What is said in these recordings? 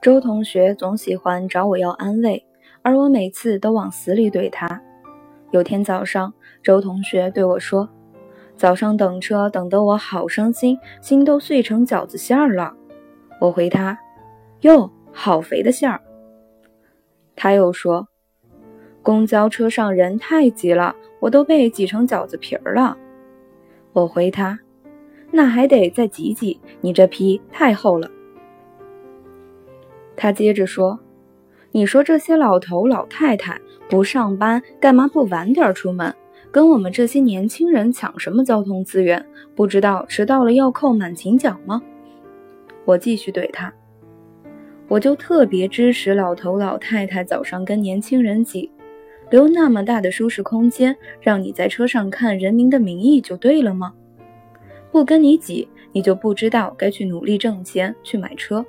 周同学总喜欢找我要安慰，而我每次都往死里怼他。有天早上，周同学对我说：“早上等车等得我好伤心，心都碎成饺子馅儿了。”我回他：“哟，好肥的馅儿。”他又说：“公交车上人太挤了，我都被挤成饺子皮儿了。”我回他：“那还得再挤挤，你这皮太厚了。”他接着说：“你说这些老头老太太不上班，干嘛不晚点出门？跟我们这些年轻人抢什么交通资源？不知道迟到了要扣满勤奖吗？”我继续怼他：“我就特别支持老头老太太早上跟年轻人挤，留那么大的舒适空间，让你在车上看《人民的名义》就对了吗？不跟你挤，你就不知道该去努力挣钱去买车。”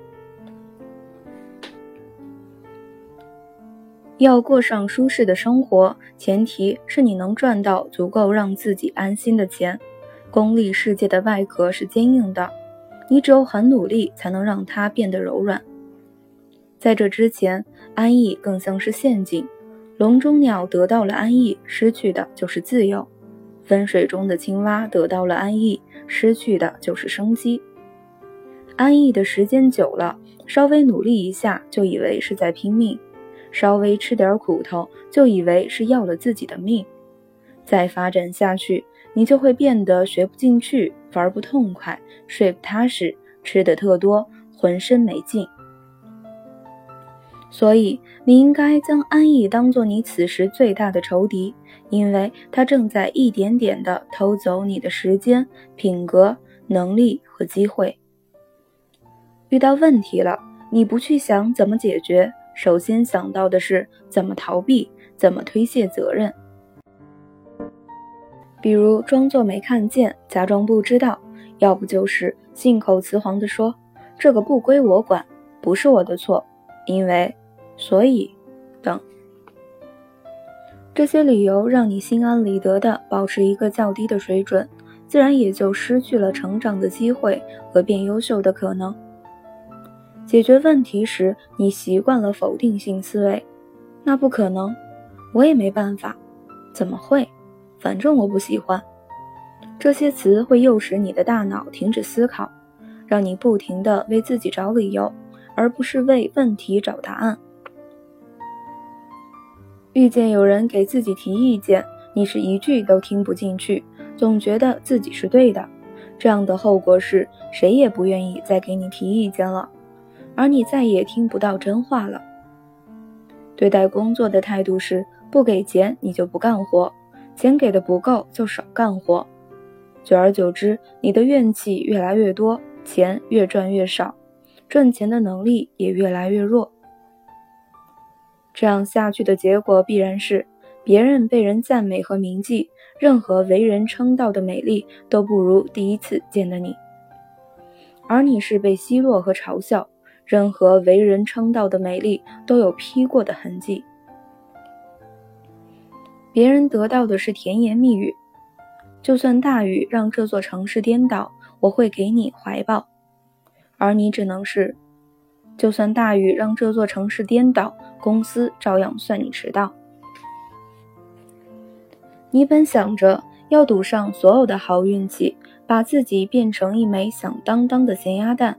要过上舒适的生活，前提是你能赚到足够让自己安心的钱。功利世界的外壳是坚硬的，你只有很努力，才能让它变得柔软。在这之前，安逸更像是陷阱。笼中鸟得到了安逸，失去的就是自由；分水中的青蛙得到了安逸，失去的就是生机。安逸的时间久了，稍微努力一下，就以为是在拼命。稍微吃点苦头，就以为是要了自己的命。再发展下去，你就会变得学不进去，玩不痛快，睡不踏实，吃的特多，浑身没劲。所以，你应该将安逸当做你此时最大的仇敌，因为他正在一点点地偷走你的时间、品格、能力和机会。遇到问题了，你不去想怎么解决。首先想到的是怎么逃避，怎么推卸责任。比如装作没看见，假装不知道；要不就是信口雌黄地说这个不归我管，不是我的错，因为，所以，等。这些理由让你心安理得的保持一个较低的水准，自然也就失去了成长的机会和变优秀的可能。解决问题时，你习惯了否定性思维，那不可能，我也没办法，怎么会？反正我不喜欢。这些词会诱使你的大脑停止思考，让你不停的为自己找理由，而不是为问题找答案。遇见有人给自己提意见，你是一句都听不进去，总觉得自己是对的，这样的后果是谁也不愿意再给你提意见了。而你再也听不到真话了。对待工作的态度是：不给钱你就不干活，钱给的不够就少干活。久而久之，你的怨气越来越多，钱越赚越少，赚钱的能力也越来越弱。这样下去的结果必然是，别人被人赞美和铭记，任何为人称道的美丽都不如第一次见的你，而你是被奚落和嘲笑。任何为人称道的美丽都有劈过的痕迹。别人得到的是甜言蜜语，就算大雨让这座城市颠倒，我会给你怀抱；而你只能是，就算大雨让这座城市颠倒，公司照样算你迟到。你本想着要赌上所有的好运气，把自己变成一枚响当当的咸鸭蛋。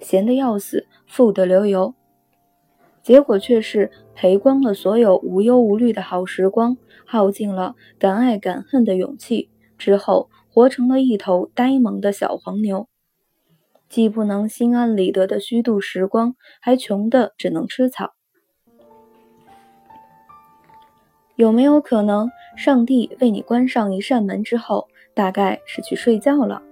咸的要死，富得流油，结果却是赔光了所有无忧无虑的好时光，耗尽了敢爱敢恨的勇气，之后活成了一头呆萌的小黄牛，既不能心安理得的虚度时光，还穷得只能吃草。有没有可能，上帝为你关上一扇门之后，大概是去睡觉了？